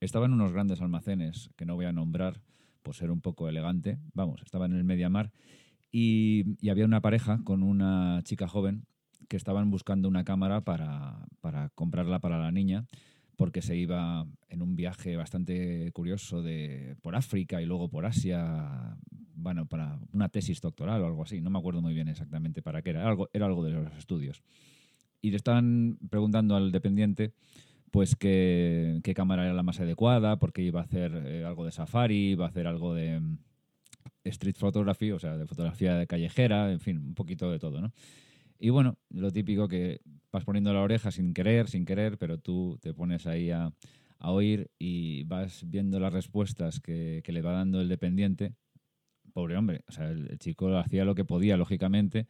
Estaba en unos grandes almacenes que no voy a nombrar por ser un poco elegante. Vamos, estaba en el Mediamar y, y había una pareja con una chica joven que estaban buscando una cámara para, comprarla para la niña porque se iba en un viaje bastante curioso de por África y luego por Asia, bueno, para una tesis doctoral o algo así, no me acuerdo muy bien exactamente para qué era, algo, era algo de los estudios. Y le estaban preguntando al dependiente pues qué, qué cámara era la más adecuada, porque iba a hacer eh, algo de safari, iba a hacer algo de mm, street photography, o sea, de fotografía de callejera, en fin, un poquito de todo, ¿no? Y bueno, lo típico que vas poniendo la oreja sin querer, sin querer, pero tú te pones ahí a, a oír y vas viendo las respuestas que, que, le va dando el dependiente. Pobre hombre, o sea, el, el chico hacía lo que podía, lógicamente,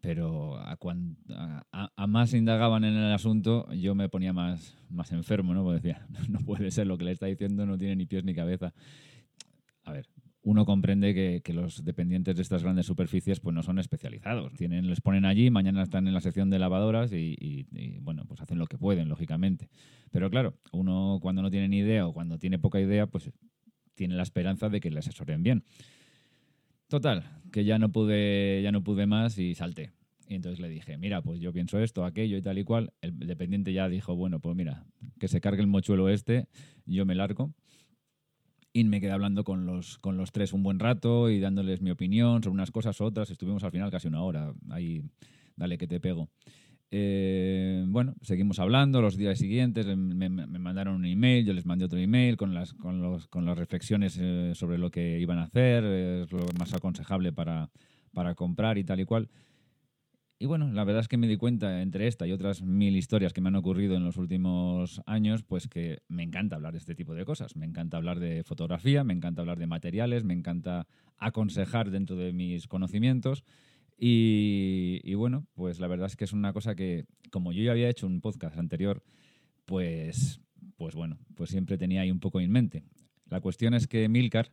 pero a, cuan, a, a, más indagaban en el asunto, yo me ponía más, más enfermo, ¿no? Porque decía, no puede ser lo que le está diciendo, no tiene ni pies ni cabeza. A ver, uno comprende que, que, los dependientes de estas grandes superficies pues no son especializados. Tienen, les ponen allí, mañana están en la sección de lavadoras y, y, y, bueno, pues hacen lo que pueden, lógicamente. Pero claro, uno cuando no tiene ni idea o cuando tiene poca idea, pues tiene la esperanza de que le asesoren bien. Total, que ya no pude, ya no pude más y salté. Y entonces le dije, mira, pues yo pienso esto, aquello y tal y cual. El dependiente ya dijo, bueno, pues mira, que se cargue el mochuelo este, yo me largo. Y me quedé hablando con los, con los tres un buen rato y dándoles mi opinión sobre unas cosas, otras. Estuvimos al final casi una hora. Ahí, dale que te pego. Eh, bueno, seguimos hablando los días siguientes, me, mandaron un email, yo les mandé otro email con las, con los, con las reflexiones eh, sobre lo que iban a hacer, es lo más aconsejable para, para comprar y tal y cual. Y bueno, la verdad es que me di cuenta entre esta y otras mil historias que me han ocurrido en los últimos años, pues que me encanta hablar de este tipo de cosas. Me encanta hablar de fotografía, me encanta hablar de materiales, me encanta aconsejar dentro de mis conocimientos. Y, bueno, pues la verdad es que es una cosa que, como yo ya había hecho un podcast anterior, pues, pues bueno, pues siempre tenía ahí un poco en mente. La cuestión es que Milcar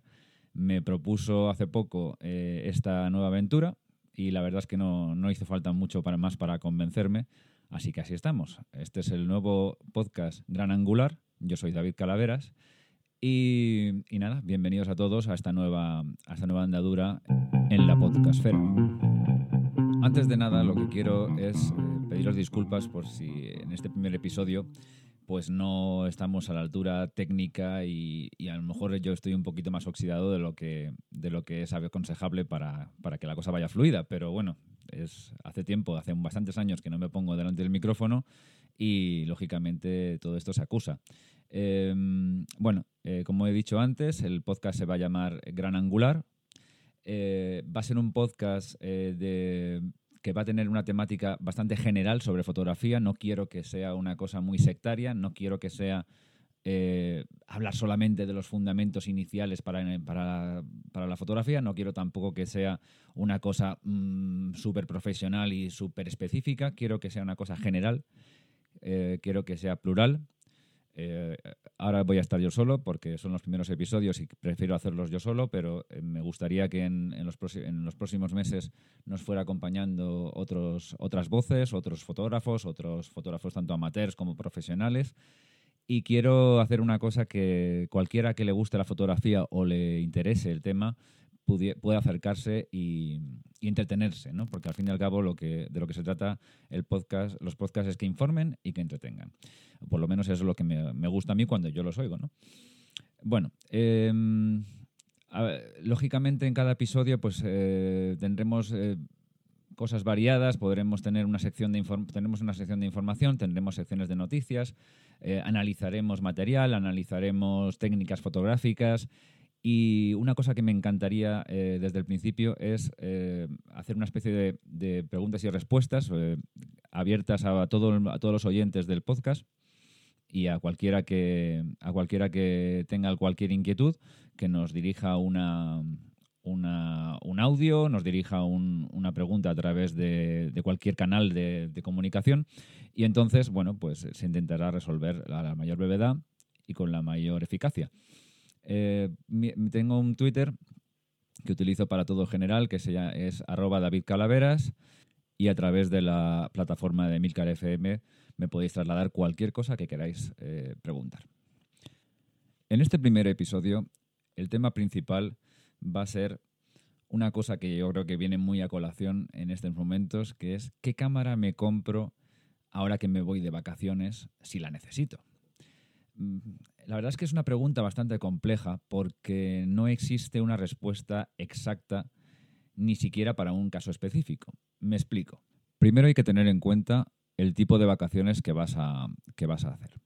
me propuso hace poco eh, esta nueva aventura y la verdad es que no, no hizo falta mucho para más para convencerme, así que así estamos. Este es el nuevo podcast Gran Angular, yo soy David Calaveras y, y nada, bienvenidos a todos a esta nueva, a esta nueva andadura en la podcastfera. Antes de nada, lo que quiero es eh, pediros disculpas por si en este primer episodio pues no estamos a la altura técnica y, a lo mejor yo estoy un poquito más oxidado de lo que, de lo que es aconsejable para, para que la cosa vaya fluida. Pero bueno, es hace tiempo, hace bastantes años que no me pongo delante del micrófono y lógicamente todo esto se acusa. Eh, bueno, eh, como he dicho antes, el podcast se va a llamar Gran Angular. Eh, va a ser un podcast de que va a tener una temática bastante general sobre fotografía. No quiero que sea una cosa muy sectaria, no quiero que sea eh, hablar solamente de los fundamentos iniciales para, para, la fotografía, no quiero tampoco que sea una cosa mmm, súper profesional y súper específica, quiero que sea una cosa general, eh, quiero que sea plural eh, ahora voy a estar yo solo porque son los primeros episodios y prefiero hacerlos yo solo, pero eh, me gustaría que en, en, los en, los próximos meses nos fuera acompañando otros, otras voces, otros fotógrafos, otros fotógrafos tanto amateurs como profesionales. Y quiero hacer una cosa que cualquiera que le guste la fotografía o le interese el tema puede acercarse y, entretenerse, ¿no? Porque al fin y al cabo lo que, de lo que se trata el podcast, los podcasts es que informen y que entretengan. Por lo menos eso es lo que me, gusta a mí cuando yo los oigo, ¿no? Bueno, ver, lógicamente en cada episodio pues eh, tendremos eh, cosas variadas, podremos tener una sección de tenemos una sección de información, tendremos secciones de noticias, eh, analizaremos material, analizaremos técnicas fotográficas y una cosa que me encantaría eh, desde el principio es eh, hacer una especie de, preguntas y respuestas eh, abiertas a, todo, a, todos los oyentes del podcast y a cualquiera que, a cualquiera que tenga cualquier inquietud que nos dirija una, una, un audio, nos dirija un, una pregunta a través de, cualquier canal de, comunicación y entonces, bueno, pues se intentará resolver a la mayor brevedad y con la mayor eficacia. Eh, tengo un Twitter que utilizo para todo general, que se llama, es arroba y a través de la plataforma de Milcar FM me podéis trasladar cualquier cosa que queráis eh, preguntar. En este primer episodio, el tema principal va a ser una cosa que yo creo que viene muy a colación en estos momentos, que es qué cámara me compro ahora que me voy de vacaciones si la necesito. La verdad es que es una pregunta bastante compleja porque no existe una respuesta exacta ni siquiera para un caso específico. Me explico. Primero hay que tener en cuenta el tipo de vacaciones que vas a, que vas a hacer.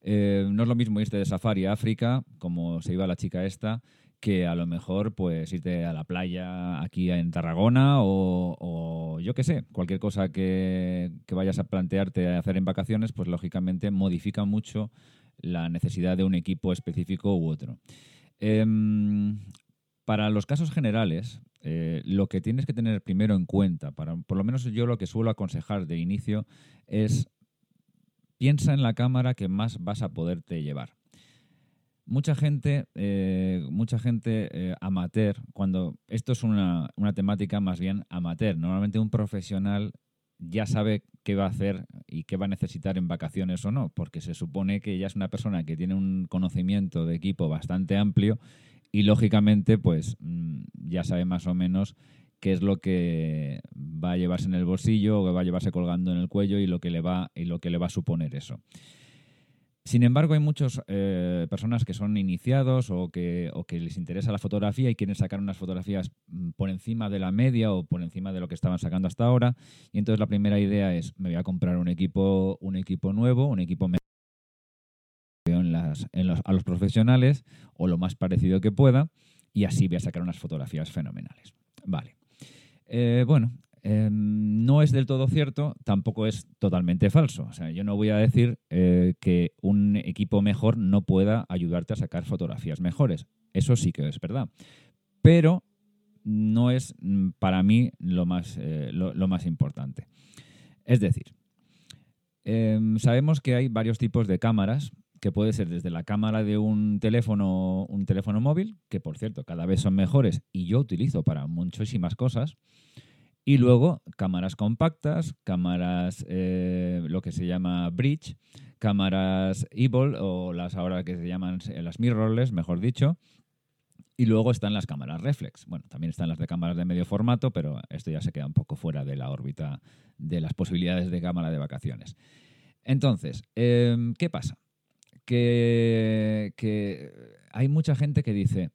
Eh, no es lo mismo irte de safari a África, como se iba la chica esta, que a lo mejor pues irte a la playa aquí en Tarragona o, yo qué sé, cualquier cosa que, que, vayas a plantearte hacer en vacaciones, pues lógicamente modifica mucho la necesidad de un equipo específico u otro. Em, para los casos generales, eh, lo que tienes que tener primero en cuenta, para, por lo menos yo lo que suelo aconsejar de inicio, es piensa en la cámara que más vas a poderte llevar. Mucha gente, eh, mucha gente eh, amateur, cuando esto es una, una temática más bien amateur, normalmente un profesional ya sabe qué va a hacer y qué va a necesitar en vacaciones o no, porque se supone que ya es una persona que tiene un conocimiento de equipo bastante amplio y lógicamente pues mm, ya sabe más o menos qué es lo que va a llevarse en el bolsillo o que va a llevarse colgando en el cuello y lo que le va y lo que le va a suponer eso. Sin embargo, hay muchas eh, personas que son iniciados o que, les interesa la fotografía y quieren sacar unas fotografías mm, por encima de la media o por encima de lo que estaban sacando hasta ahora. Y entonces la primera idea es, me voy a comprar un equipo, un equipo nuevo, un equipo en las, en los, a los profesionales o lo más parecido que pueda y así voy a sacar unas fotografías fenomenales. Vale. Eh, bueno, Em, no es del todo cierto, tampoco es totalmente falso. O sea, yo no voy a decir eh, que un equipo mejor no pueda ayudarte a sacar fotografías mejores. Eso sí que es verdad. Pero no es mm, para mí lo más, eh, lo, más importante. Es decir, em, sabemos que hay varios tipos de cámaras que puede ser desde la cámara de un teléfono, un teléfono móvil, que por cierto cada vez son mejores y yo utilizo para muchísimas cosas, y luego cámaras compactas, cámaras eh, lo que se llama bridge, cámaras evil o las ahora que se llaman eh, las mirrorless, mejor dicho. Y luego están las cámaras reflex. Bueno, también están las de cámaras de medio formato, pero esto ya se queda un poco fuera de la órbita de las posibilidades de cámara de vacaciones. Entonces, em, ¿qué pasa? Que, que hay mucha gente que dice,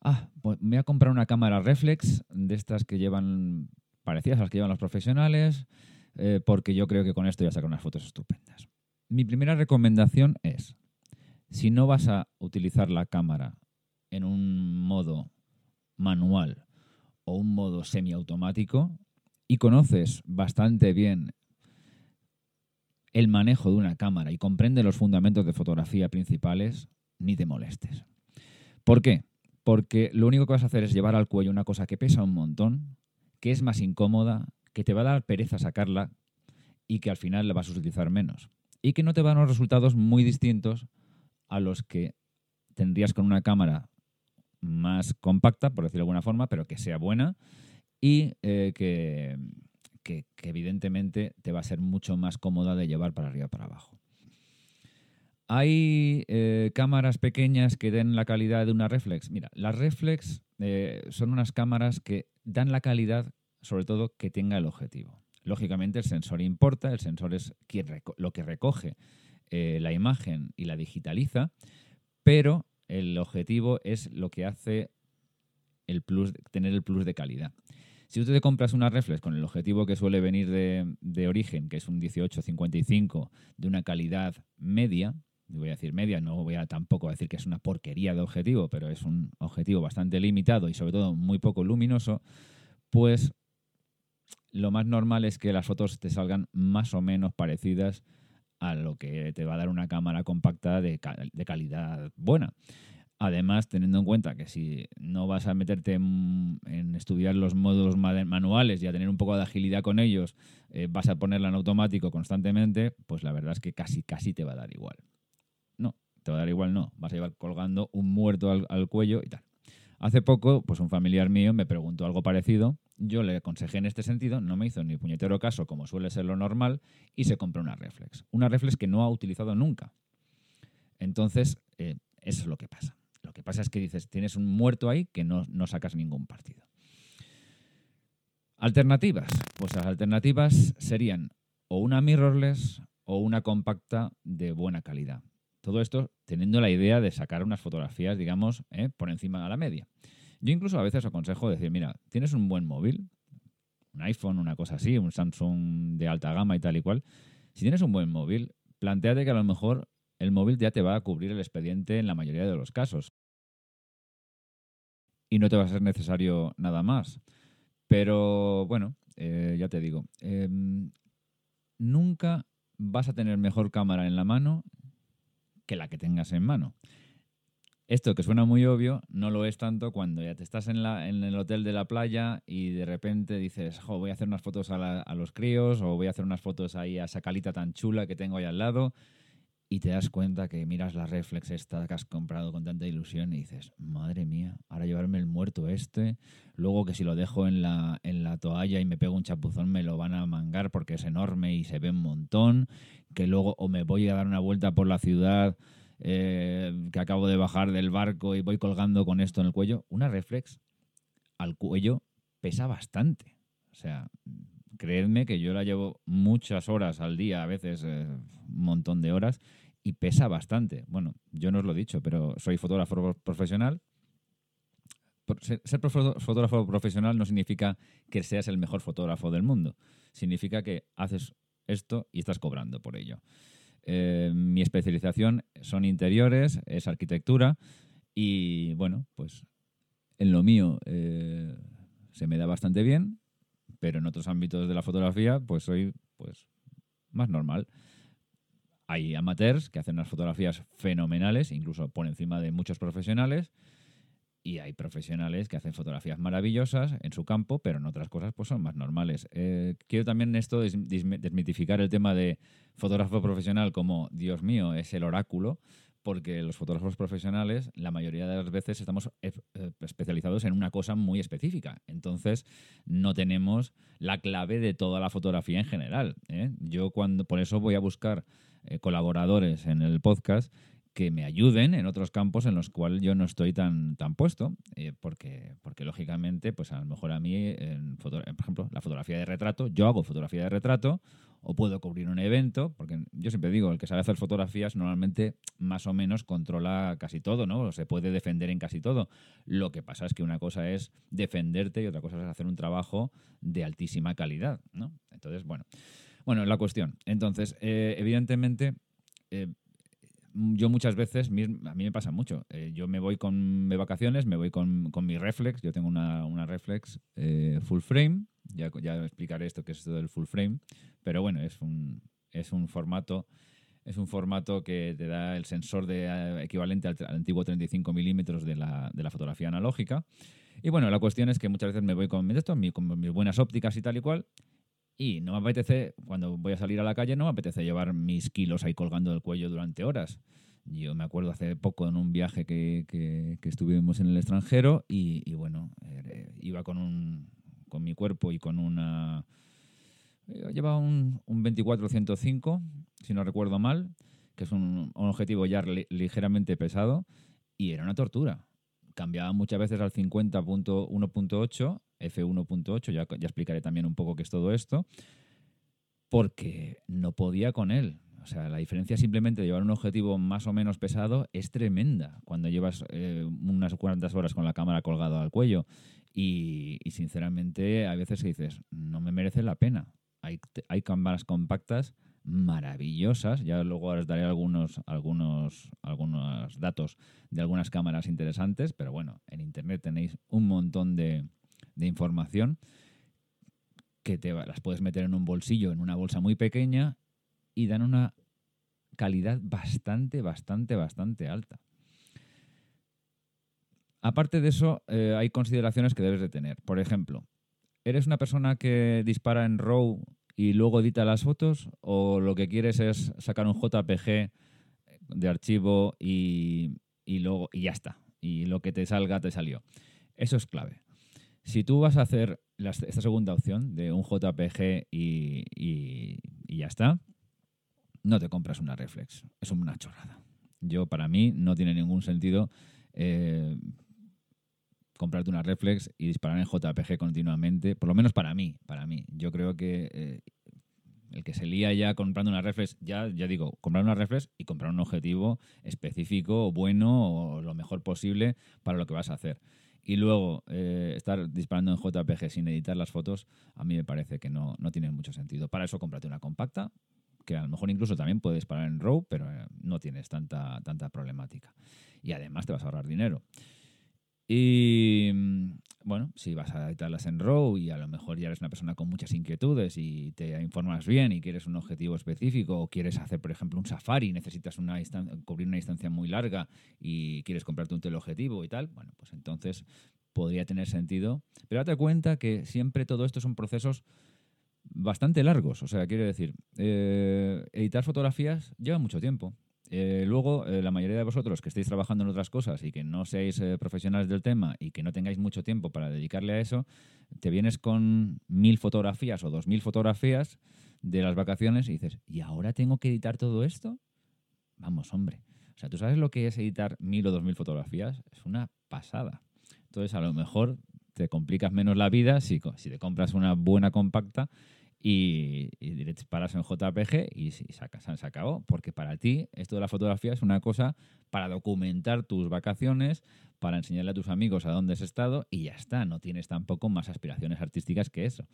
ah, pues me voy a comprar una cámara reflex de estas que llevan parecidas a las que llevan los profesionales, eh, porque yo creo que con esto ya sacar unas fotos estupendas. Mi primera recomendación es, si no vas a utilizar la cámara en un modo manual o un modo semiautomático y conoces bastante bien el manejo de una cámara y comprende los fundamentos de fotografía principales, ni te molestes. ¿Por qué? Porque lo único que vas a hacer es llevar al cuello una cosa que pesa un montón, que es más incómoda, que te va a dar pereza sacarla y que al final la vas a utilizar menos. Y que no te van a dar resultados muy distintos a los que tendrías con una cámara más compacta, por decirlo de alguna forma, pero que sea buena y eh, que, evidentemente te va a ser mucho más cómoda de llevar para arriba para abajo. Hay eh, cámaras pequeñas que den la calidad de una reflex. Mira, las reflex eh, son unas cámaras que dan la calidad, sobre todo, que tenga el objetivo. Lógicamente el sensor importa, el sensor es lo que recoge eh, la imagen y la digitaliza, pero el objetivo es lo que hace el plus, tener el plus de calidad. Si tú te compras una reflex con el objetivo que suele venir de, de origen, que es un 1855 de una calidad media, voy a decir media, no voy a tampoco decir que es una porquería de objetivo, pero es un objetivo bastante limitado y sobre todo muy poco luminoso, pues lo más normal es que las fotos te salgan más o menos parecidas a lo que te va a dar una cámara compacta de, calidad buena. Además, teniendo en cuenta que si no vas a meterte en, estudiar los módulos manuales y a tener un poco de agilidad con ellos, eh, vas a ponerla en automático constantemente, pues la verdad es que casi, casi te va a dar igual te va a dar igual, no. Vas a llevar colgando un muerto al, cuello y tal. Hace poco, pues un familiar mío me preguntó algo parecido. Yo le aconsejé en este sentido, no me hizo ni puñetero caso, como suele ser lo normal, y se compró una reflex. Una reflex que no ha utilizado nunca. Entonces, eh, Eso es lo que pasa. Lo que pasa es que dices, tienes un muerto ahí que no, no sacas ningún partido. Alternativas. Pues las alternativas serían o una mirrorless o una compacta de buena calidad. Todo esto teniendo la idea de sacar unas fotografías, digamos, ¿eh? por encima de la media. Yo incluso a veces aconsejo decir, mira, tienes un buen móvil, un iPhone, una cosa así, un Samsung de alta gama y tal y cual. Si tienes un buen móvil, planteate que a lo mejor el móvil ya te va a cubrir el expediente en la mayoría de los casos. Y no te va a ser necesario nada más. Pero bueno, eh, ya te digo, em, nunca vas a tener mejor cámara en la mano que la que tengas en mano. Esto que suena muy obvio, no lo es tanto cuando ya te estás en, la, el hotel de la playa y de repente dices, voy a hacer unas fotos a, a, los críos o voy a hacer unas fotos ahí a esa calita tan chula que tengo ahí al lado y te das cuenta que miras la reflex esta que has comprado con tanta ilusión y dices, madre mía, ahora llevarme el muerto este, luego que si lo dejo en la, en la toalla y me pego un chapuzón me lo van a mangar porque es enorme y se ve un montón, que luego o me voy a dar una vuelta por la ciudad eh, que acabo de bajar del barco y voy colgando con esto en el cuello, una reflex al cuello pesa bastante. O sea, creedme que yo la llevo muchas horas al día, a veces eh, un montón de horas, y pesa bastante. Bueno, yo no os lo he dicho, pero soy fotógrafo profesional. Ser, fotógrafo profesional no significa que seas el mejor fotógrafo del mundo. Significa que haces esto y estás cobrando por ello. Eh, mi especialización son interiores, es arquitectura y bueno, pues en lo mío eh, se me da bastante bien, pero en otros ámbitos de la fotografía, pues soy pues, más normal. Hay amateurs que hacen unas fotografías fenomenales, incluso por encima de muchos profesionales, y hay profesionales que hacen fotografías maravillosas en su campo, pero en otras cosas pues son más normales. Eh, quiero también esto desmitificar el tema de fotógrafo profesional como, Dios mío, es el oráculo, porque los fotógrafos profesionales la mayoría de las veces estamos eh, especializados en una cosa muy específica. Entonces no tenemos la clave de toda la fotografía en general. ¿eh? Yo cuando por eso voy a buscar colaboradores en el podcast que me ayuden en otros campos en los cuales yo no estoy tan, tan puesto, porque, porque lógicamente, pues a lo mejor a mí, en por ejemplo, la fotografía de retrato, yo hago fotografía de retrato, o puedo cubrir un evento, porque yo siempre digo, el que sabe hacer fotografías normalmente más o menos controla casi todo, ¿no? O se puede defender en casi todo. Lo que pasa es que una cosa es defenderte y otra cosa es hacer un trabajo de altísima calidad, ¿no? Entonces, bueno. Bueno, la cuestión. Entonces, eh, evidentemente, eh, yo muchas veces, a mí me pasa mucho, eh, yo me voy con de vacaciones, me voy con, con, mi reflex, yo tengo una, una reflex full frame, ya, ya explicaré esto que es esto del full frame, pero bueno, es un, es un formato es un formato que te da el sensor de, eh, equivalente al, antiguo 35 milímetros de la, de la, fotografía analógica. Y bueno, la cuestión es que muchas veces me voy con, esto, con mis buenas ópticas y tal y cual, y no me apetece, cuando voy a salir a la calle, no me apetece llevar mis kilos ahí colgando del cuello durante horas. Yo me acuerdo hace poco en un viaje que, que, estuvimos en el extranjero y, bueno, eh, iba con un, con mi cuerpo y con una... Eh, llevaba un, un 24-105, si no recuerdo mal, que es un, objetivo ya ligeramente pesado, y era una tortura. Cambiaba muchas veces al 50.1.8, F1.8, ya, ya explicaré también un poco qué es todo esto, porque no podía con él. O sea, la diferencia simplemente de llevar un objetivo más o menos pesado es tremenda cuando llevas eh, unas cuantas horas con la cámara colgada al cuello. Y, sinceramente, a veces dices, no me merece la pena. Hay, hay cámaras compactas maravillosas. Ya luego os daré algunos, algunos, algunos datos de algunas cámaras interesantes, pero bueno, en internet tenéis un montón de, de información que te las puedes meter en un bolsillo, en una bolsa muy pequeña y dan una calidad bastante, bastante, bastante alta. Aparte de eso, eh, hay consideraciones que debes de tener. Por ejemplo, ¿eres una persona que dispara en RAW y luego edita las fotos? ¿O lo que quieres es sacar un JPG de archivo y, luego y ya está? Y lo que te salga, te salió. Eso es clave. Si tú vas a hacer esta segunda opción de un JPG y ya está, no te compras una reflex. Es una chorrada. Yo, para mí, no tiene ningún sentido eh, comprarte una reflex y disparar en JPG continuamente, por lo menos para mí, para mí. Yo creo que eh, el que se lía ya comprando una reflex, ya, ya digo, comprar una reflex y comprar un objetivo específico, bueno o lo mejor posible para lo que vas a hacer. Y luego eh, estar disparando en JPG sin editar las fotos, a mí me parece que no, no tiene mucho sentido. Para eso cómprate una compacta, que a lo mejor incluso también puedes disparar en RAW, pero eh, no tienes tanta, tanta problemática. Y además te vas a ahorrar dinero. Y mm, bueno, si vas a editarlas en RAW y a lo mejor ya eres una persona con muchas inquietudes y te informas bien y quieres un objetivo específico o quieres hacer, por ejemplo, un safari, necesitas una cubrir una distancia muy larga y quieres comprarte un teleobjetivo y tal, bueno, pues entonces podría tener sentido. Pero date cuenta que siempre todo esto son procesos bastante largos. O sea, quiero decir, eh, editar fotografías lleva mucho tiempo. Eh, luego, eh, la mayoría de vosotros que estéis trabajando en otras cosas y que no seáis eh, profesionales del tema y que no tengáis mucho tiempo para dedicarle a eso, te vienes con mil fotografías o dos mil fotografías de las vacaciones y dices, ¿y ahora tengo que editar todo esto? Vamos, hombre. O sea, ¿tú sabes lo que es editar mil o dos mil fotografías? Es una pasada. Entonces, a lo mejor te complicas menos la vida si, si te compras una buena compacta y, y paras en JPG y, y se acabó. Porque para ti esto de la fotografía es una cosa para documentar tus vacaciones, para enseñarle a tus amigos a dónde has estado y ya está. No tienes tampoco más aspiraciones artísticas que eso.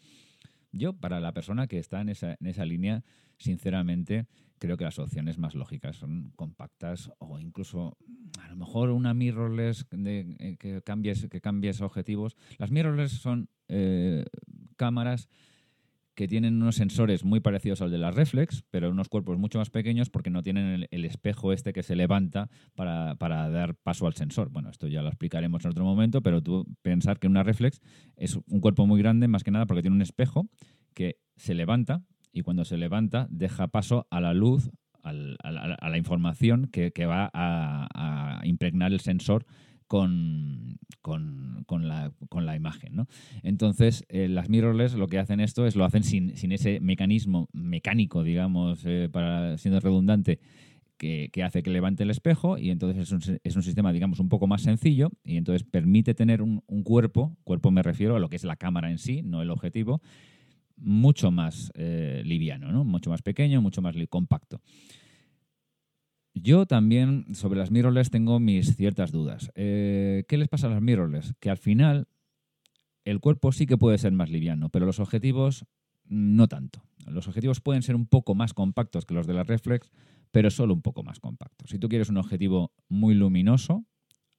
Yo, para la persona que está en esa, en esa línea, sinceramente, creo que las opciones más lógicas son compactas o incluso a lo mejor una mirrorless de, eh, que, cambies, que cambies objetivos. Las mirrorless son eh, cámaras que tienen unos sensores muy parecidos al de las reflex, pero unos cuerpos mucho más pequeños porque no tienen el, espejo este que se levanta para, dar paso al sensor. Bueno, esto ya lo explicaremos en otro momento, pero tú pensar que una reflex es un cuerpo muy grande, más que nada porque tiene un espejo que se levanta y cuando se levanta deja paso a la luz, a, la, información que, va a impregnar el sensor con, con, la, con la, imagen. ¿no? Entonces, eh, las mirrorless lo que hacen esto es lo hacen sin, sin ese mecanismo mecánico, digamos, eh, para siendo redundante, que, que, hace que levante el espejo y entonces es un, es un, sistema, digamos, un poco más sencillo y entonces permite tener un, un, cuerpo, cuerpo me refiero a lo que es la cámara en sí, no el objetivo, mucho más eh, liviano, ¿no? mucho más pequeño, mucho más compacto. Yo también sobre las mirrorless tengo mis ciertas dudas. Eh, ¿Qué les pasa a las mirrorless? Que al final el cuerpo sí que puede ser más liviano, pero los objetivos no tanto. Los objetivos pueden ser un poco más compactos que los de la reflex, pero solo un poco más compactos. Si tú quieres un objetivo muy luminoso,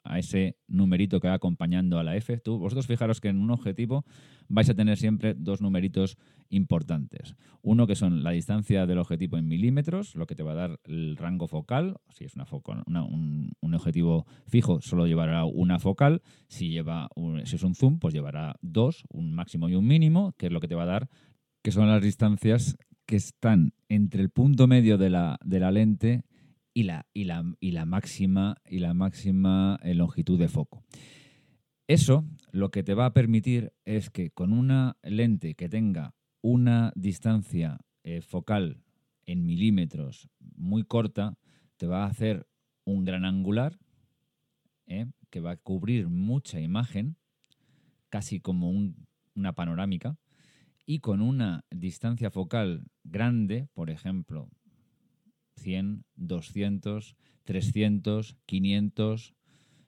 a ese numerito que va acompañando a la F. Tú, vosotros fijaros que en un objetivo vais a tener siempre dos numeritos importantes. Uno que son la distancia del objetivo en milímetros, lo que te va a dar el rango focal. Si es una un, objetivo fijo, solo llevará una focal. Si, lleva si es un zoom, pues llevará dos, un máximo y un mínimo, que es lo que te va a dar, que son las distancias que están entre el punto medio de la, de la lente y la, y la, y la máxima, y la máxima eh, longitud de foco. Eso lo que te va a permitir es que con una lente que tenga una distancia eh, focal en milímetros muy corta, te va a hacer un gran angular eh, que va a cubrir mucha imagen, casi como una panorámica, y con una distancia focal grande, por ejemplo, 100, 200, 300, 500,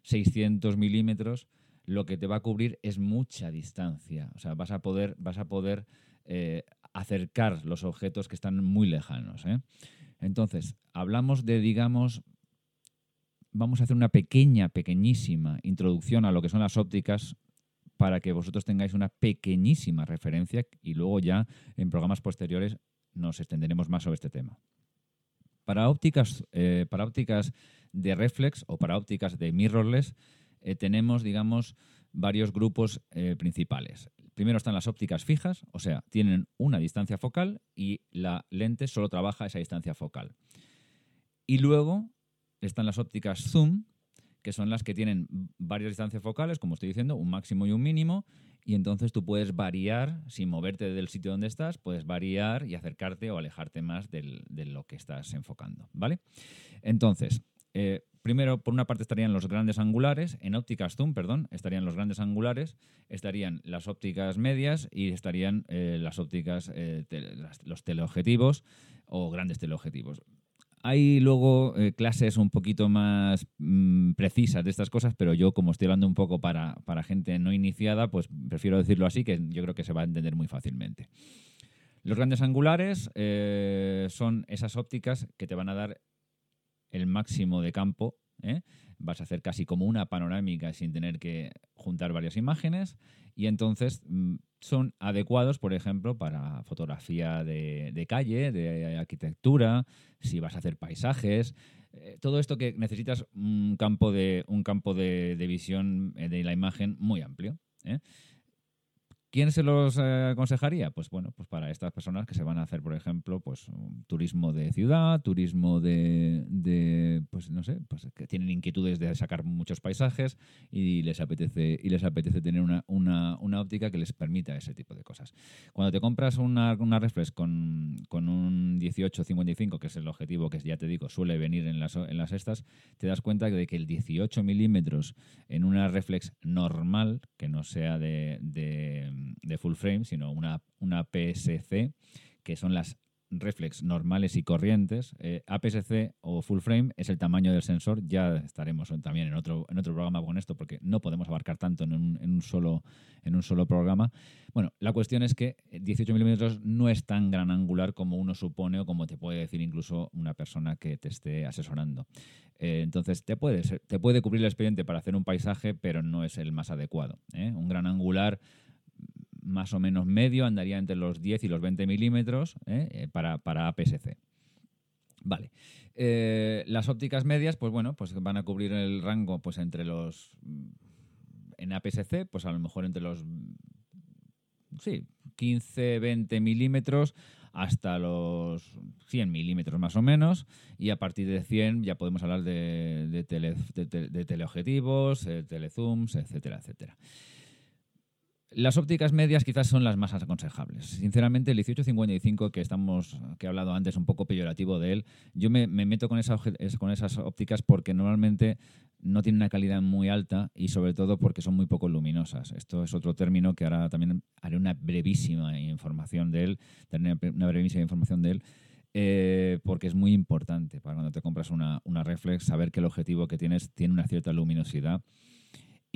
600 milímetros, lo que te va a cubrir es mucha distancia. O sea, vas a poder, vas a poder eh, acercar los objetos que están muy lejanos. ¿eh? Entonces, hablamos de, digamos, vamos a hacer una pequeña, pequeñísima introducción a lo que son las ópticas para que vosotros tengáis una pequeñísima referencia y luego ya en programas posteriores nos extenderemos más sobre este tema. Para ópticas, eh, para ópticas de reflex o para ópticas de mirrorless tenemos, digamos, varios grupos principales. Primero están las ópticas fijas, o sea, tienen una distancia focal y la lente solo trabaja esa distancia focal. Y luego están las ópticas zoom, que son las que tienen varias distancias focales, como estoy diciendo, un máximo y un mínimo, y entonces tú puedes variar, sin moverte del sitio donde estás, puedes variar y acercarte o alejarte más de lo que estás enfocando, ¿vale? Entonces, Eh, primero, por una parte estarían los grandes angulares, en ópticas zoom, perdón, estarían los grandes angulares, estarían las ópticas medias y estarían eh, las ópticas, eh, los teleobjetivos o grandes teleobjetivos. Hay luego clases un poquito más mm, precisas de estas cosas, pero yo como estoy hablando un poco para, para gente no iniciada, pues prefiero decirlo así, que yo creo que se va a entender muy fácilmente. Los grandes angulares eh, son esas ópticas que te van a dar el máximo de campo. ¿eh? Vas a hacer casi como una panorámica sin tener que juntar varias imágenes y entonces mm, son adecuados, por ejemplo, para fotografía de, calle, de arquitectura, si vas a hacer paisajes. Eh, todo esto que necesitas un campo de, un campo de, de visión de la imagen muy amplio. ¿Quién se los eh, aconsejaría? Pues bueno, pues para estas personas que se van a hacer, por ejemplo, pues turismo de ciudad, turismo de, pues no sé, pues que tienen inquietudes de sacar muchos paisajes y les apetece y les apetece tener una, una, óptica que les permita ese tipo de cosas. Cuando te compras una, una reflex con, con un 18-55, que es el objetivo que ya te digo suele venir en las, en las estas, te das cuenta de que el 18 milímetros en una reflex normal, que no sea de full frame, sino una, una PSC, que son las reflex normales y corrientes. Eh, APS-C o full frame es el tamaño del sensor. Ya estaremos también en otro, en otro programa con esto porque no podemos abarcar tanto en un, en un, solo, en un solo programa. Bueno, la cuestión es que 18 milímetros no es tan gran angular como uno supone o como te puede decir incluso una persona que te esté asesorando. Eh, entonces, te puede, te puede cubrir el expediente para hacer un paisaje, pero no es el más adecuado. ¿eh? Un gran angular más o menos medio, andaría entre los 10 y los 20 milímetros ¿eh? Eh, para, para APS-C. Vale. Eh, las ópticas medias, pues bueno, pues van a cubrir el rango pues entre los en APS-C, pues a lo mejor entre los sí, 15, 20 milímetros hasta los 100 milímetros más o menos y a partir de 100 ya podemos hablar de teleobjetivos, telezooms, etcétera, etcétera. Las ópticas medias quizás son las más aconsejables. Sinceramente, el 1855 que estamos, que he hablado antes, un poco peyorativo de él, yo me, meto con, con esas ópticas porque normalmente no tienen una calidad muy alta y sobre todo porque son muy poco luminosas. Esto es otro término que ahora también haré una brevísima información de él, tener una brevísima información de él. Eh, porque es muy importante para cuando te compras una, una reflex saber que el objetivo que tienes tiene una cierta luminosidad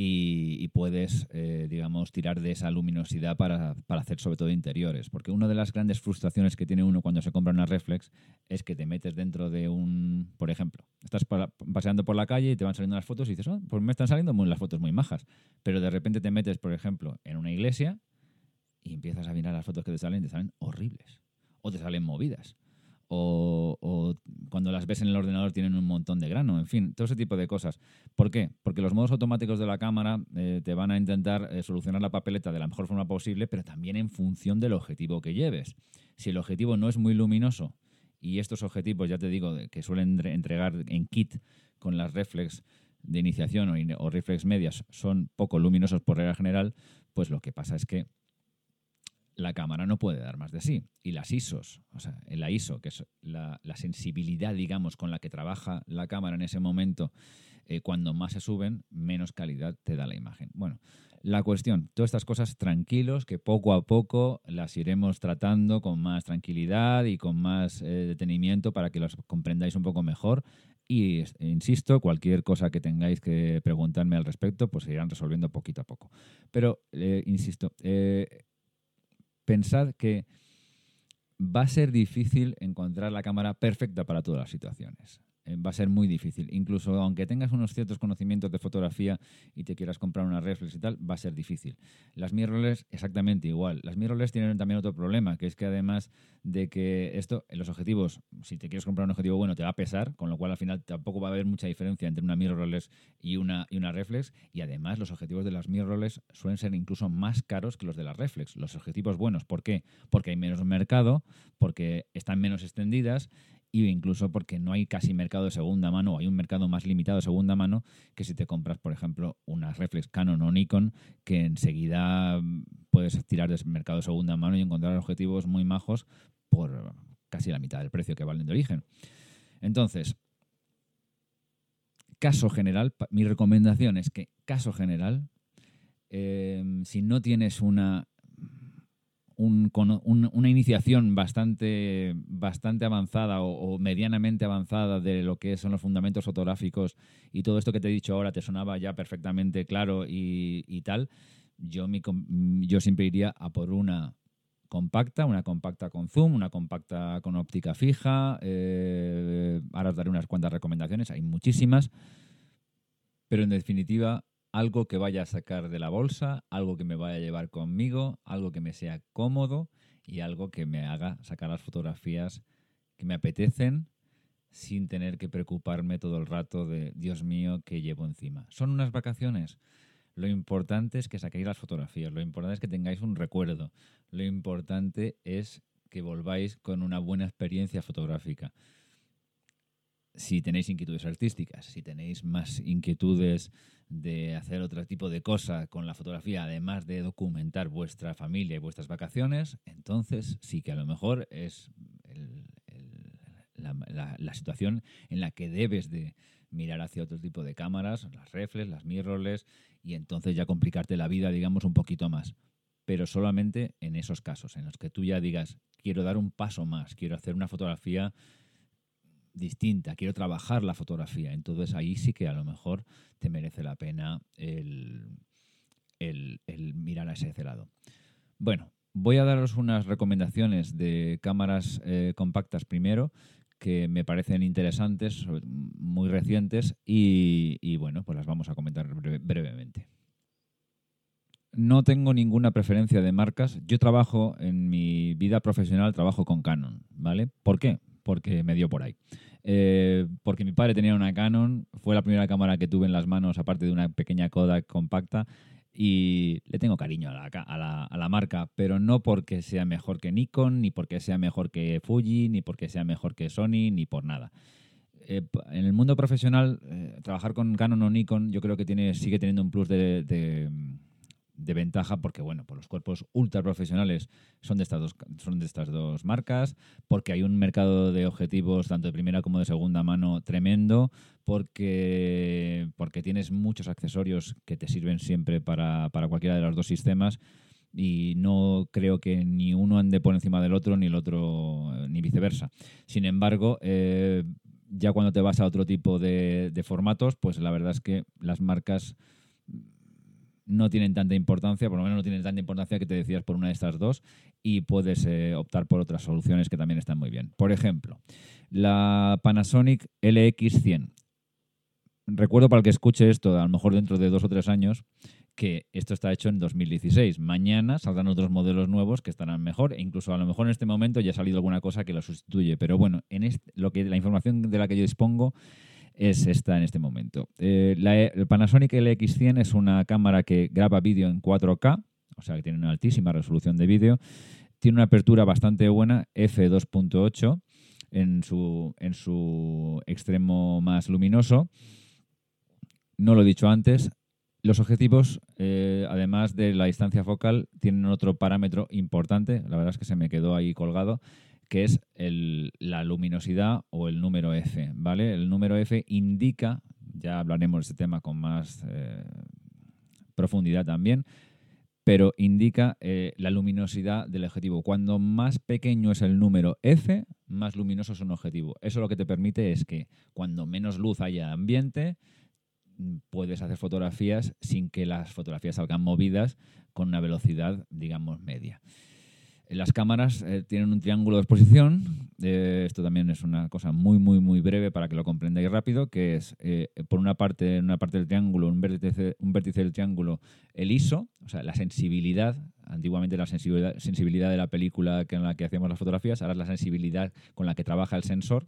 y, puedes, eh, digamos, tirar de esa luminosidad para, hacer sobre todo interiores. Porque una de las grandes frustraciones que tiene uno cuando se compra una reflex es que te metes dentro de un, por ejemplo, estás paseando por la calle y te van saliendo las fotos y dices, oh, pues me están saliendo muy, las fotos muy majas. Pero de repente te metes, por ejemplo, en una iglesia y empiezas a mirar las fotos que te salen y te salen horribles. O te salen movidas o, cuando las ves en el ordenador tienen un montón de grano, en fin, todo ese tipo de cosas. ¿Por qué? Porque los modos automáticos de la cámara eh, te van a intentar eh, solucionar la papeleta de la mejor forma posible, pero también en función del objetivo que lleves. Si el objetivo no es muy luminoso y estos objetivos, ya te digo, que suelen entregar en kit con las reflex de iniciación o, o reflex medias son poco luminosos por regla general, pues lo que pasa es que la cámara no puede dar más de sí. Y las ISOs, o sea, la ISO, que es la, sensibilidad, digamos, con la que trabaja la cámara en ese momento, eh, cuando más se suben, menos calidad te da la imagen. Bueno, la cuestión, todas estas cosas tranquilos, que poco a poco las iremos tratando con más tranquilidad y con más eh, detenimiento para que las comprendáis un poco mejor. Y insisto, cualquier cosa que tengáis que preguntarme al respecto, pues se irán resolviendo poquito a poco. Pero, eh, insisto, pensad que va a ser difícil encontrar la cámara perfecta para todas las situaciones. Eh, va a ser muy difícil. Incluso aunque tengas unos ciertos conocimientos de fotografía y te quieras comprar una reflex y tal, va a ser difícil. Las mirrorless exactamente igual. Las mirrorless tienen también otro problema, que es que además de que esto, en los objetivos, si te quieres comprar un objetivo bueno, te va a pesar, con lo cual al final tampoco va a haber mucha diferencia entre una mirrorless y una, y una reflex. Y además los objetivos de las mirrorless suelen ser incluso más caros que los de las reflex. Los objetivos buenos, ¿por qué? Porque hay menos mercado, porque están menos extendidas y incluso porque no hay casi mercado de segunda mano, o hay un mercado más limitado de segunda mano que si te compras, por ejemplo, una reflex Canon o Nikon, que enseguida mm, puedes tirar del mercado de segunda mano y encontrar objetivos muy majos por casi la mitad del precio que valen de origen. Entonces, caso general, mi recomendación es que, caso general, eh, si no tienes una, una iniciación bastante, bastante avanzada o, medianamente avanzada de lo que son los fundamentos fotográficos y todo esto que te he dicho ahora te sonaba ya perfectamente claro y, tal, yo, mi, yo siempre iría a por una compacta, una compacta con zoom, una compacta con óptica fija. Eh, ahora os daré unas cuantas recomendaciones, hay muchísimas. Pero en definitiva, algo que vaya a sacar de la bolsa, algo que me vaya a llevar conmigo, algo que me sea cómodo y algo que me haga sacar las fotografías que me apetecen sin tener que preocuparme todo el rato de, Dios mío, que llevo encima. ¿Son unas vacaciones? Lo importante es que saquéis las fotografías, lo importante es que tengáis un recuerdo, lo importante es que volváis con una buena experiencia fotográfica. Si tenéis inquietudes artísticas, si tenéis más inquietudes de hacer otro tipo de cosas con la fotografía, además de documentar vuestra familia y vuestras vacaciones, entonces sí que a lo mejor es la, la, situación en la que debes de mirar hacia otro tipo de cámaras, las reflex, las mirrorless, y entonces ya complicarte la vida, digamos, un poquito más. Pero solamente en esos casos, en los que tú ya digas, quiero dar un paso más, quiero hacer una fotografía distinta, quiero trabajar la fotografía. Entonces ahí sí que a lo mejor te merece la pena el, mirar a ese lado. Bueno, voy a daros unas recomendaciones de cámaras eh, compactas primero que me parecen interesantes, muy recientes, y, bueno, pues las vamos a comentar brevemente. No tengo ninguna preferencia de marcas. Yo trabajo en mi vida profesional, trabajo con Canon, ¿vale? ¿Por qué? Porque me dio por ahí. Eh, porque mi padre tenía una Canon, fue la primera cámara que tuve en las manos, aparte de una pequeña Kodak compacta, y le tengo cariño a la, a, la, marca, pero no porque sea mejor que Nikon, ni porque sea mejor que Fuji, ni porque sea mejor que Sony, ni por nada. Eh, en el mundo profesional, eh, trabajar con Canon o Nikon yo creo que tiene, sigue teniendo un plus de de ventaja porque, bueno, pues los cuerpos ultra profesionales son de, estas dos, son de estas dos marcas, porque hay un mercado de objetivos tanto de primera como de segunda mano tremendo, porque, porque tienes muchos accesorios que te sirven siempre para, cualquiera de los dos sistemas y no creo que ni uno ande por encima del otro ni el otro ni viceversa. Sin embargo, eh, ya cuando te vas a otro tipo de, de formatos, pues la verdad es que las marcas no tienen tanta importancia, por lo menos no tienen tanta importancia que te decías por una de estas dos y puedes eh, optar por otras soluciones que también están muy bien. Por ejemplo, la Panasonic LX100. Recuerdo para el que escuche esto, a lo mejor dentro de dos o tres años, que esto está hecho en 2016. Mañana saldrán otros modelos nuevos que estarán mejor e incluso a lo mejor en este momento ya ha salido alguna cosa que lo sustituye. Pero bueno, en lo que, la información de la que yo dispongo es esta en este momento. Eh, la, el Panasonic LX100 es una cámara que graba vídeo en 4K, o sea que tiene una altísima resolución de vídeo. Tiene una apertura bastante buena, f2.8 en su, en su extremo más luminoso. No lo he dicho antes, los objetivos, eh, además de la distancia focal, tienen otro parámetro importante, la verdad es que se me quedó ahí colgado, que es la luminosidad o el número F, ¿vale? El número F indica, ya hablaremos de este tema con más eh, profundidad también, pero indica eh, la luminosidad del objetivo. Cuando más pequeño es el número F, más luminoso es un objetivo. Eso lo que te permite es que cuando menos luz haya ambiente, puedes hacer fotografías sin que las fotografías salgan movidas con una velocidad, digamos, media. Las cámaras eh, tienen un triángulo de exposición. Eh, esto también es una cosa muy, muy, muy breve para que lo comprendáis rápido, que es, eh, por una parte, en una parte del triángulo, un vértice, un vértice del triángulo, el ISO, o sea, la sensibilidad, antiguamente la sensibilidad, sensibilidad de la película en la que hacemos las fotografías, ahora es la sensibilidad con la que trabaja el sensor.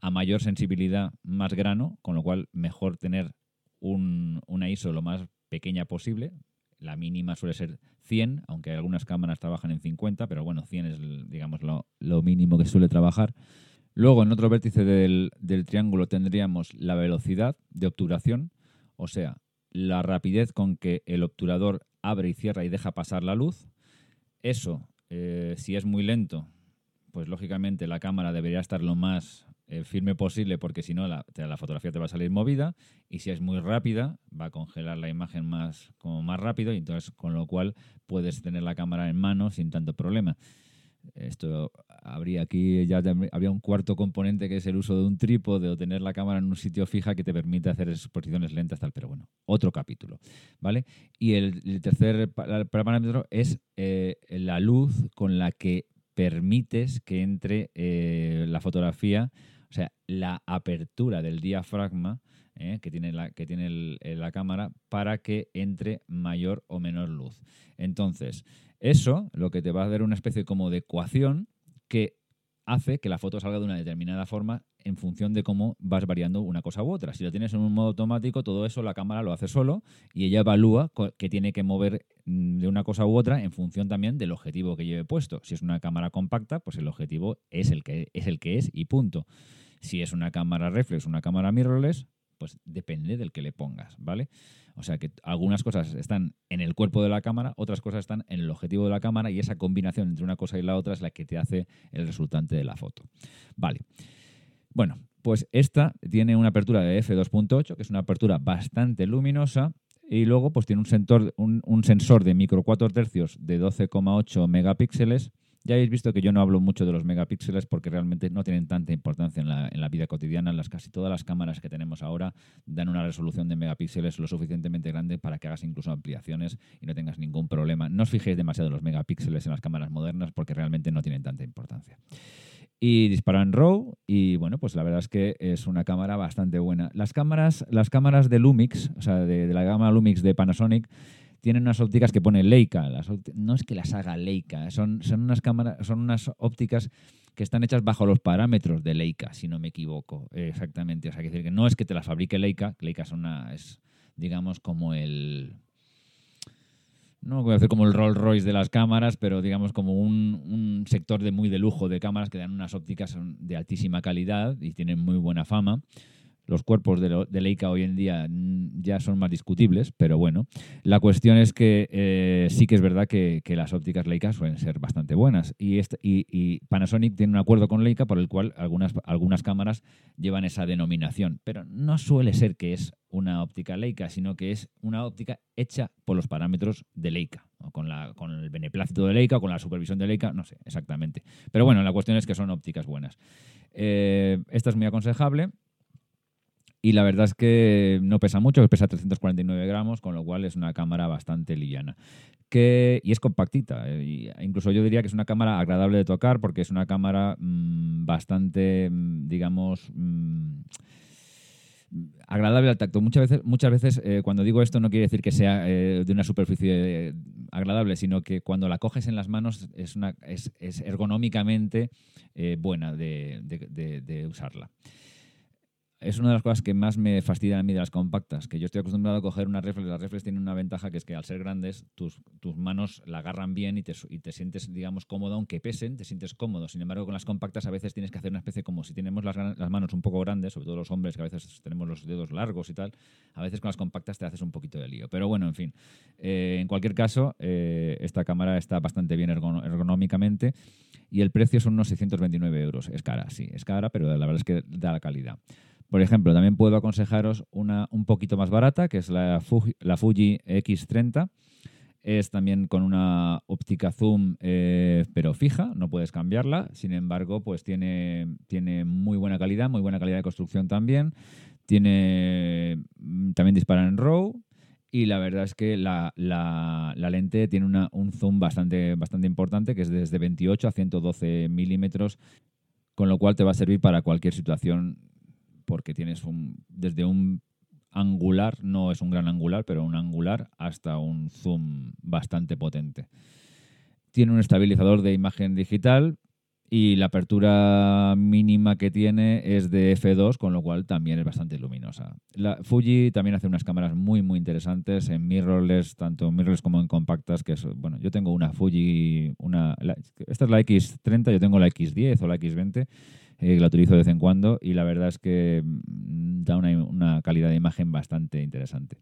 A mayor sensibilidad, más grano, con lo cual mejor tener un, una ISO lo más pequeña posible, la mínima suele ser 100, aunque algunas cámaras trabajan en 50, pero bueno, 100 es, digamos, lo, mínimo que suele trabajar. Luego, en otro vértice del, triángulo tendríamos la velocidad de obturación, o sea, la rapidez con que el obturador abre y cierra y deja pasar la luz. Eso, eh, si es muy lento, pues lógicamente la cámara debería estar lo más eh, firme posible porque si no la, la, fotografía te va a salir movida y si es muy rápida va a congelar la imagen más, como más rápido y entonces con lo cual puedes tener la cámara en mano sin tanto problema. Esto habría aquí ya habría un cuarto componente que es el uso de un trípode o tener la cámara en un sitio fija que te permite hacer exposiciones lentas tal, pero bueno, otro capítulo, ¿vale? Y el, tercer parámetro es eh, la luz con la que permites que entre eh, la fotografía, o sea, la apertura del diafragma eh, que tiene, la, que tiene la cámara para que entre mayor o menor luz. Entonces, eso lo que te va a dar una especie como de ecuación que hace que la foto salga de una determinada forma en función de cómo vas variando una cosa u otra. Si lo tienes en un modo automático, todo eso la cámara lo hace solo y ella evalúa que tiene que mover mm, de una cosa u otra en función también del objetivo que lleve puesto. Si es una cámara compacta, pues el objetivo es el que es, el que es y punto. Si es una cámara reflex, una cámara mirrorless, pues depende del que le pongas, ¿vale? O sea que algunas cosas están en el cuerpo de la cámara, otras cosas están en el objetivo de la cámara y esa combinación entre una cosa y la otra es la que te hace el resultante de la foto. Vale. Bueno, pues esta tiene una apertura de f2.8, que es una apertura bastante luminosa, y luego pues tiene un sensor, un, un sensor de micro 4 tercios de 12,8 megapíxeles ya habéis visto que yo no hablo mucho de los megapíxeles porque realmente no tienen tanta importancia en la, en la vida cotidiana. Las, casi todas las cámaras que tenemos ahora dan una resolución de megapíxeles lo suficientemente grande para que hagas incluso ampliaciones y no tengas ningún problema. No os fijéis demasiado en los megapíxeles en las cámaras modernas porque realmente no tienen tanta importancia y dispara en RAW y bueno, pues la verdad es que es una cámara bastante buena. Las cámaras, las cámaras de Lumix, o sea, de, de la gama Lumix de Panasonic, tienen unas ópticas que pone Leica. no es que las haga Leica, son, son, unas cámaras, son unas ópticas que están hechas bajo los parámetros de Leica, si no me equivoco. exactamente. O sea, que decir que no es que te las fabrique Leica, Leica es una, es, digamos, como el. No voy a decir como el Rolls Royce de las cámaras, pero digamos como un, un sector de muy de lujo de cámaras que dan unas ópticas de altísima calidad y tienen muy buena fama. Los cuerpos de, Leica hoy en día ya son más discutibles, pero bueno, la cuestión es que eh, sí que es verdad que, las ópticas Leica suelen ser bastante buenas. Y, este, y, Panasonic tiene un acuerdo con Leica por el cual algunas, algunas cámaras llevan esa denominación, pero no suele ser que es una óptica Leica, sino que es una óptica hecha por los parámetros de Leica, o con, la, con el beneplácito de Leica, o con la supervisión de Leica, no sé exactamente. Pero bueno, la cuestión es que son ópticas buenas. Eh, esta es muy aconsejable y la verdad es que no pesa mucho, pesa 349 gramos, con lo cual es una cámara bastante liviana. Que, y es compactita. Eh, incluso yo diría que es una cámara agradable de tocar porque es una cámara mm, bastante, mm, digamos, mm, agradable al tacto. Muchas veces, muchas veces eh, cuando digo esto no quiere decir que sea eh, de una superficie agradable, sino que cuando la coges en las manos es, una, es, ergonómicamente buena de usarla es una de las cosas que más me fastidian a mí de las compactas, que yo estoy acostumbrado a coger una reflex. Las reflex tienen una ventaja que es que al ser grandes, tus, tus manos la agarran bien y te, y te sientes, digamos, cómodo, aunque pesen, te sientes cómodo. Sin embargo, con las compactas a veces tienes que hacer una especie como si tenemos las, las manos un poco grandes, sobre todo los hombres, que a veces tenemos los dedos largos y tal, a veces con las compactas te haces un poquito de lío. Pero bueno, en fin, eh, en cualquier caso, eh, esta cámara está bastante bien ergonómicamente y el precio son unos 629 euros. Es cara, sí, es cara, pero la verdad es que da la calidad. Por ejemplo, también puedo aconsejaros una un poquito más barata, que es la Fuji, la Fuji X30. Es también con una óptica zoom, eh, pero fija, no puedes cambiarla. Sin embargo, pues tiene, tiene muy buena calidad, muy buena calidad de construcción también. Tiene mm, también dispara en RAW, y la verdad es que la, la, la lente tiene una, un zoom bastante, bastante importante, que es desde 28 a 112 milímetros, con lo cual te va a servir para cualquier situación porque tienes un, desde un angular, no es un gran angular, pero un angular, hasta un zoom bastante potente. Tiene un estabilizador de imagen digital y la apertura mínima que tiene es de f2, con lo cual también es bastante luminosa. La Fuji también hace unas cámaras muy muy interesantes en mirrorless, tanto en mirrorless como en compactas, que bueno, yo tengo una Fuji, una esta es la X30, yo tengo la X10 o la X20 eh, la utilizo de vez en cuando y la verdad es que mm, da una, calidad de imagen bastante interesante.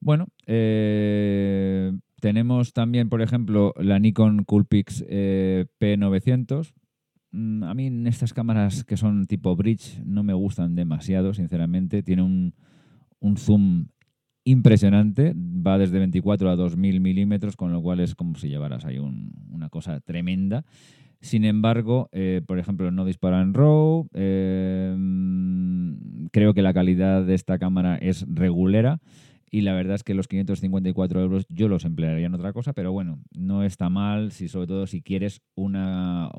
Bueno, eh, tenemos también, por ejemplo, la Nikon Coolpix eh, P900, mm, a mí estas cámaras que son tipo bridge no me gustan demasiado, sinceramente. Tiene un zoom impresionante, va desde 24 a 2000 milímetros, con lo cual es como si llevaras ahí una cosa tremenda. Sin embargo, eh, por ejemplo, no dispara en RAW. Eh, creo que la calidad de esta cámara es regulera y la verdad es que los 554 euros yo los emplearía en otra cosa, pero bueno, no está mal, si sobre todo si quieres una...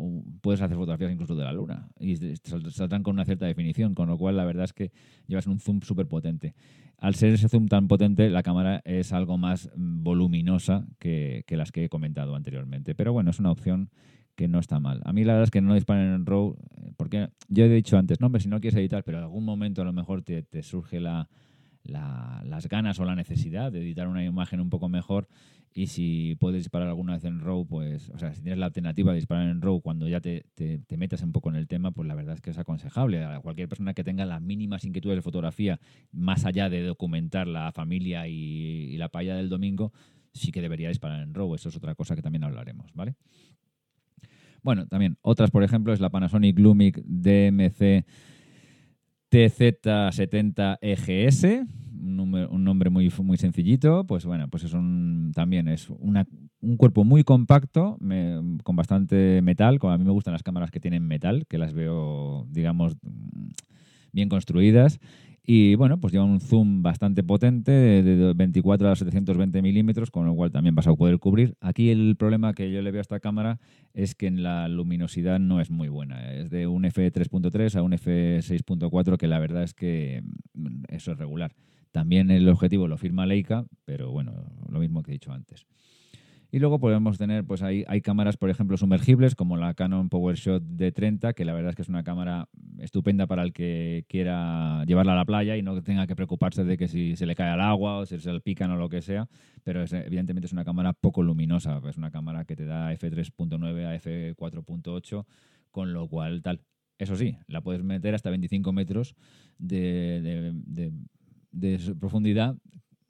puedes hacer fotografías incluso de la luna y saldrán con una cierta definición, con lo cual la verdad es que llevas un zoom súper potente. Al ser ese zoom tan potente, la cámara es algo más voluminosa que, que las que he comentado anteriormente, pero bueno, es una opción que no está mal. A mí la verdad es que no disparen en RAW, eh, porque yo he dicho antes, no, hombre, si no quieres editar, pero en algún momento a lo mejor te, surge la, las ganas o la necesidad de editar una imagen un poco mejor y si puedes disparar alguna vez en RAW, pues, o sea, si tienes la alternativa de disparar en RAW cuando ya te, te, metas un poco en el tema, pues la verdad es que es aconsejable. A cualquier persona que tenga las mínimas inquietudes de fotografía, más allá de documentar la familia y, y la paella del domingo, sí que debería disparar en RAW. Eso es otra cosa que también hablaremos, ¿vale? Bueno, también otras, por ejemplo, es la Panasonic Lumix DMC TZ70 EGS, un, nombre muy, muy sencillito, pues bueno, pues es un, también es un cuerpo muy compacto, con bastante metal, a mí me gustan las cámaras que tienen metal, que las veo, digamos, bien construidas y bueno, pues lleva un zoom bastante potente de, 24 a 720 milímetros, con lo cual también vas a poder cubrir. Aquí el problema que yo le veo a esta cámara es que en la luminosidad no es muy buena. Es de un f3.3 a un f6.4, que la verdad es que mm, eso es regular. También el objetivo lo firma Leica, pero bueno, lo mismo que he dicho antes. Y luego podemos tener, pues ahí hay cámaras, por ejemplo, sumergibles, como la Canon PowerShot D30, que la verdad es que es una cámara estupenda para el que quiera llevarla a la playa y no tenga que preocuparse de que si se le cae al agua o si se le pican o lo que sea. Pero evidentemente es una cámara poco luminosa, es una cámara que te da f3.9 a f4.8, con lo cual tal. Eso sí, la puedes meter hasta 25 metros de, de profundidad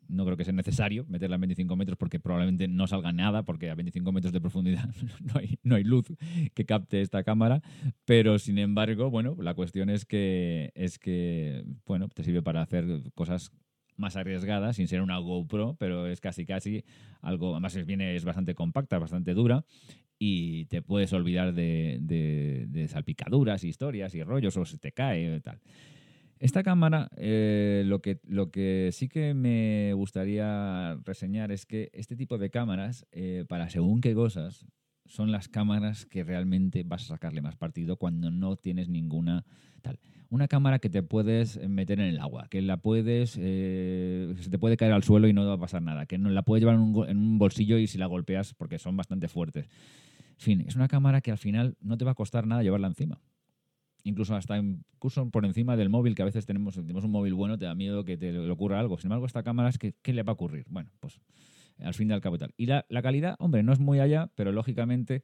no creo que sea necesario meterla en 25 metros porque probablemente no salga nada porque a 25 metros de profundidad no hay, no hay luz que capte esta cámara, pero sin embargo, bueno, la cuestión es que, es que, bueno, te sirve para hacer cosas más arriesgadas sin ser una GoPro, pero es casi casi algo, además viene, es bastante compacta, bastante dura y te puedes olvidar de, de, de salpicaduras, historias y rollos o se te cae tal. Esta cámara, eh, lo, que, lo que sí que me gustaría reseñar es que este tipo de cámaras, eh, para según qué cosas, son las cámaras que realmente vas a sacarle más partido cuando no tienes ninguna tal. Una cámara que te puedes meter en el agua, que la puedes, eh, se te puede caer al suelo y no va a pasar nada, que no la puedes llevar en un, en un bolsillo y si la golpeas porque son bastante fuertes. Fin, es una cámara que al final no te va a costar nada llevarla encima incluso hasta incluso por encima del móvil, que a veces tenemos, tenemos un móvil bueno, te da miedo que te le ocurra algo. Sin embargo, esta cámara es que, ¿qué le va a ocurrir? Bueno, pues al fin y al cabo tal. Y la, calidad, hombre, no es muy allá, pero lógicamente,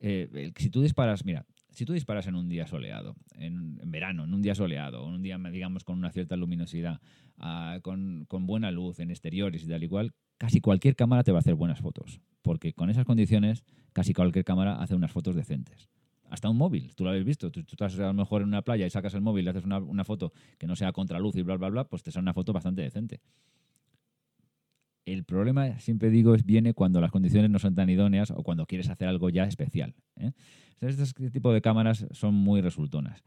eh, si tú disparas, mira, si tú disparas en un día soleado, en, verano, en un día soleado, en un día, digamos, con una cierta luminosidad, ah, con, con, buena luz en exteriores y tal y cual, casi cualquier cámara te va a hacer buenas fotos. Porque con esas condiciones, casi cualquier cámara hace unas fotos decentes hasta un móvil, tú lo habéis visto, tú, estás a lo mejor en una playa y sacas el móvil y haces una, foto que no sea contraluz y bla, bla, bla, pues te sale una foto bastante decente. El problema, siempre digo, es viene cuando las condiciones no son tan idóneas o cuando quieres hacer algo ya especial. ¿eh? Este tipo de cámaras son muy resultonas.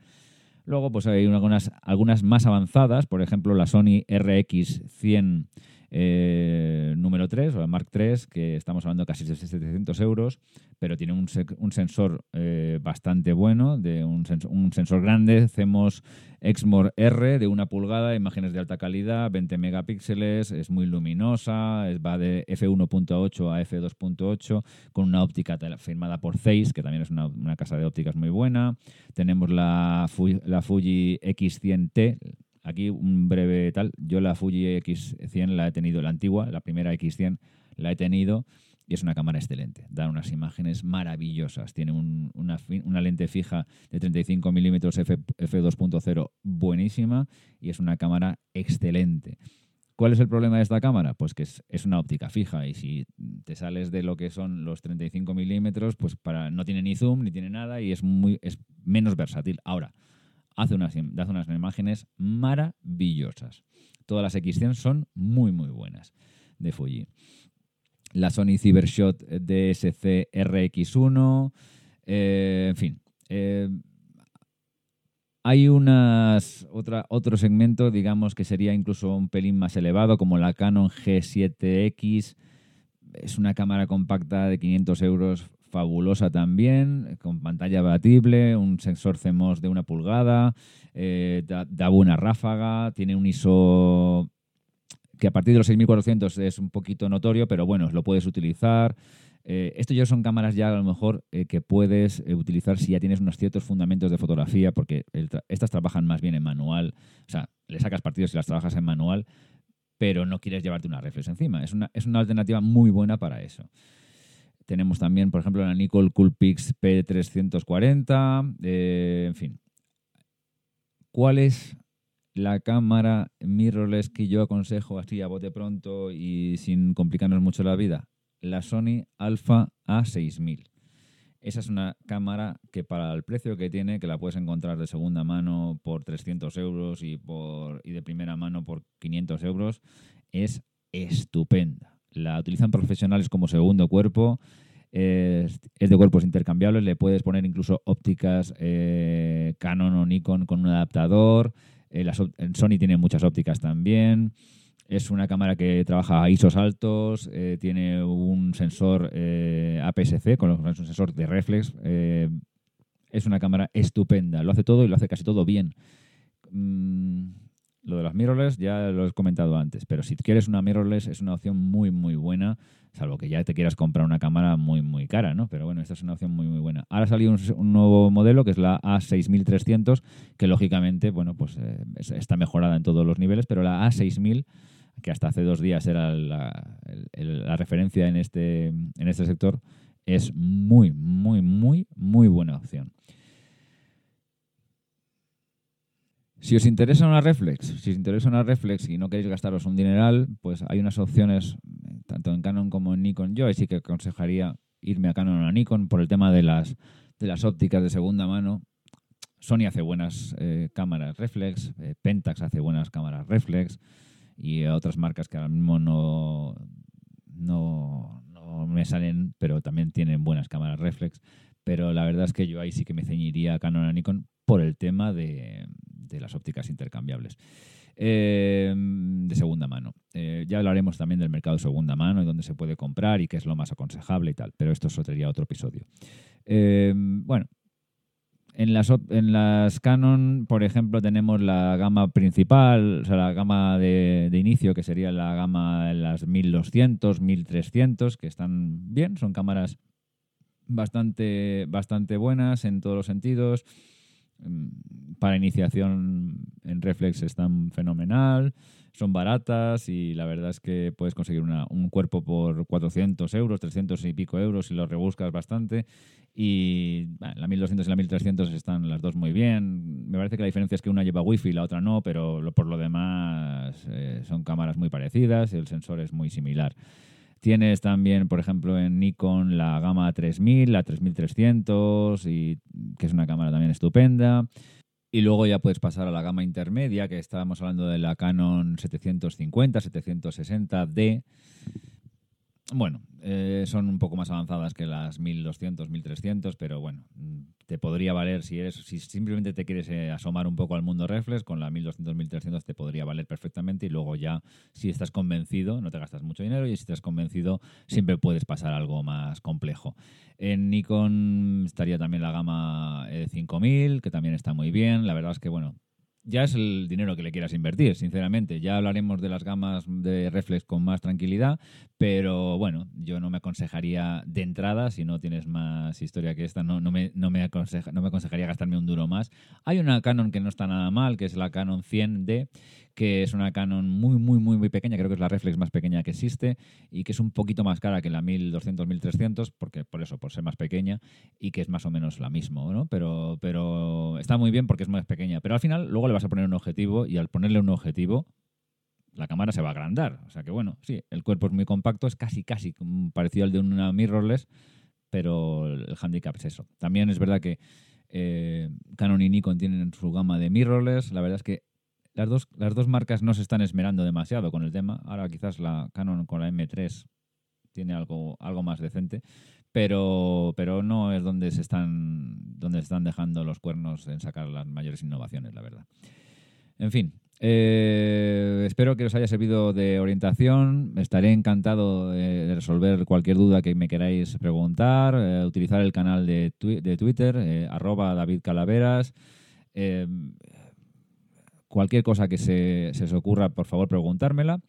Luego, pues hay algunas, algunas más avanzadas, por ejemplo, la Sony RX100 eh, número 3, o la Mark 3, que estamos hablando casi de 700 euros, pero tiene un, un sensor eh, bastante bueno, de un, un, sensor grande, CMOS Exmor R de una pulgada, imágenes de alta calidad, 20 megapíxeles, es muy luminosa, va de f1.8 a f2.8, con una óptica firmada por Zeiss, que también es una, una casa de ópticas muy buena. Tenemos la, la Fuji X100T, Aquí un breve tal. Yo la Fuji X100 la he tenido, la antigua, la primera X100 la he tenido y es una cámara excelente. Da unas imágenes maravillosas. Tiene una, lente fija de 35 milímetros f, 2.0 buenísima y es una cámara excelente. ¿Cuál es el problema de esta cámara? Pues que es, es, una óptica fija y si te sales de lo que son los 35 milímetros, pues para, no tiene ni zoom ni tiene nada y es, muy, es menos versátil. Ahora, hace unas, unas imágenes maravillosas. Todas las X100 son muy, muy buenas de Fuji. La Sony Cybershot DSC RX1, eh, en fin. Eh, hay unas, otra, otro segmento, digamos, que sería incluso un pelín más elevado, como la Canon G7X. Es una cámara compacta de 500 euros, fabulosa también, con pantalla abatible, un sensor CMOS de una pulgada, eh, da, buena ráfaga, tiene un ISO que a partir de los 6400 es un poquito notorio, pero bueno, lo puedes utilizar. Eh, esto ya son cámaras ya a lo mejor eh, que puedes eh, utilizar si ya tienes unos ciertos fundamentos de fotografía, porque estas trabajan más bien en manual, o sea, le sacas partidos si las trabajas en manual, pero no quieres llevarte una reflex encima. Es una, es una alternativa muy buena para eso. Tenemos también, por ejemplo, la Nikon Coolpix P340, en fin. ¿Cuál es la cámara mirrorless que yo aconsejo así a bote pronto y sin complicarnos mucho la vida? la Sony Alpha A6000. Esa es una cámara que para el precio que tiene, que la puedes encontrar de segunda mano por 300 euros y, por, y de primera mano por 500 euros, es estupenda. La utilizan profesionales como segundo cuerpo, es, de cuerpos intercambiables, le puedes poner incluso ópticas eh, Canon o Nikon con un adaptador, eh, Sony tiene muchas ópticas también. Es una cámara que trabaja a ISOs altos, eh, tiene un sensor APS-C, con un sensor de reflex. Es una cámara estupenda, lo hace todo y lo hace casi todo bien. Mm, lo de las mirrorless ya lo he comentado antes, pero si quieres una mirrorless es una opción muy, muy buena, salvo que ya te quieras comprar una cámara muy, muy cara, ¿no? Pero bueno, esta es una opción muy, muy buena. Ahora ha salido un, nuevo modelo que es la A6300, que lógicamente, bueno, pues está mejorada en todos los niveles, pero la A6000 que hasta hace dos días era la, referencia en este, en este sector, es muy, muy, muy, muy buena opción. Si os interesa una reflex, si os interesa una reflex y no queréis gastaros un dineral, pues hay unas opciones tanto en Canon como en Nikon. Yo sí que aconsejaría irme a Canon o a Nikon por el tema de las, de las ópticas de segunda mano. Sony hace buenas eh, cámaras reflex, eh, Pentax hace buenas cámaras reflex y otras marcas que ahora mismo no, no, me salen, pero también tienen buenas cámaras reflex. Pero la verdad es que yo ahí sí que me ceñiría Canon a Nikon por el tema de, las ópticas intercambiables. Eh, de segunda mano. Eh, ya hablaremos también del mercado de segunda mano y dónde se puede comprar y qué es lo más aconsejable y tal, pero esto sería otro episodio. Eh, bueno, en las, en las Canon, por ejemplo, tenemos la gama principal, o sea, la gama de, inicio, que sería la gama de las 1200, 1300, que están bien, son cámaras bastante, bastante buenas en todos los sentidos. Mm, para iniciación en reflex están fenomenal son baratas y la verdad es que puedes conseguir un cuerpo por 400 euros, 300 y pico euros si lo rebuscas bastante. Y la 1200 y la 1300 están las dos muy bien. Me parece que la diferencia es que una lleva wifi y la otra no, pero por lo demás eh, son cámaras muy parecidas y el sensor es muy similar. Tienes también, por ejemplo, en Nikon la gama 3000, la 3300, y, que es una cámara también estupenda. Y luego ya puedes pasar a la gama intermedia, que estábamos hablando de la Canon 750, 760D. Bueno, eh, son un poco más avanzadas que las 1200, 1300, pero bueno, te podría valer si eres si simplemente te quieres eh, asomar un poco al mundo reflex con la 1200, 1300 te podría valer perfectamente y luego ya si estás convencido no te gastas mucho dinero y si estás convencido siempre puedes pasar algo más complejo. En Nikon estaría también la gama 5000 eh, que también está muy bien. La verdad es que bueno, ya es el dinero que le quieras invertir, sinceramente. Ya hablaremos de las gamas de reflex con más tranquilidad, pero bueno, yo no me aconsejaría de entrada, si no tienes más historia que esta, no, no, me, no, me, aconseja, no me aconsejaría gastarme un duro más. Hay una Canon que no está nada mal, que es la Canon 100D, que es una Canon muy, muy, muy, muy pequeña, creo que es la reflex más pequeña que existe y que es un poquito más cara que la 1200, 1300, porque por eso, por ser más pequeña y que es más o menos la misma, ¿no? Pero, pero está muy bien porque es más pequeña. Pero al final luego le vas a poner un objetivo y al ponerle un objetivo la cámara se va a agrandar. O sea que bueno, sí, el cuerpo es muy compacto, es casi, casi parecido al de una mirrorless, pero el handicap es eso. También es verdad que eh, Canon y Nikon tienen su gama de mirrorless. La verdad es que las dos, las dos marcas no se están esmerando demasiado con el tema. Ahora quizás la Canon con la M3 tiene algo, algo más decente, pero, pero no es donde se están donde están dejando los cuernos en sacar las mayores innovaciones, la verdad. En fin, eh, espero que os haya servido de orientación. Estaré encantado de resolver cualquier duda que me queráis preguntar. Eh, utilizar el canal de, de Twitter, eh, arroba David Calaveras. Cualquier cosa que se, se, os ocurra, por favor, preguntármela.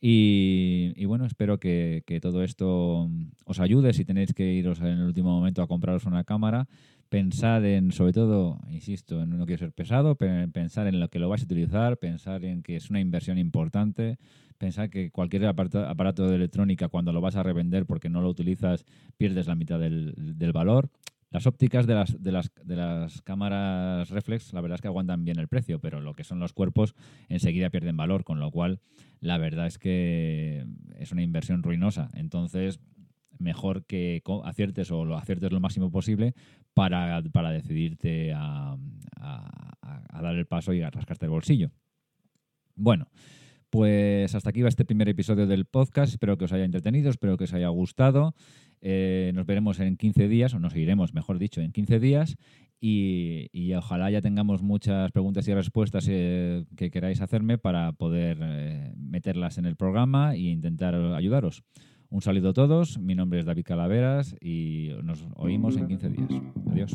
Y, bueno, espero que, todo esto os ayude si tenéis que iros en el último momento a compraros una cámara. Pensad en, sobre todo, insisto, en no quiero ser pesado, pero pensar en lo que lo vais a utilizar, pensar en que es una inversión importante, pensar que cualquier aparato, de electrónica cuando lo vas a revender porque no lo utilizas pierdes la mitad del, del valor. Las ópticas de las, de, las, de las cámaras reflex, la verdad es que aguantan bien el precio, pero lo que son los cuerpos enseguida pierden valor, con lo cual la verdad es que es una inversión ruinosa. Entonces, mejor que aciertes o lo aciertes lo máximo posible para, para decidirte a, a, dar el paso y a rascarte el bolsillo. Bueno, pues hasta aquí va este primer episodio del podcast. Espero que os haya entretenido, espero que os haya gustado. Eh, nos veremos en 15 días, o nos seguiremos, mejor dicho, en 15 días. Y, ojalá ya tengamos muchas preguntas y respuestas eh, que queráis hacerme para poder eh, meterlas en el programa e intentar ayudaros. Un saludo a todos, mi nombre es David Calaveras y nos oímos en 15 días. Adiós.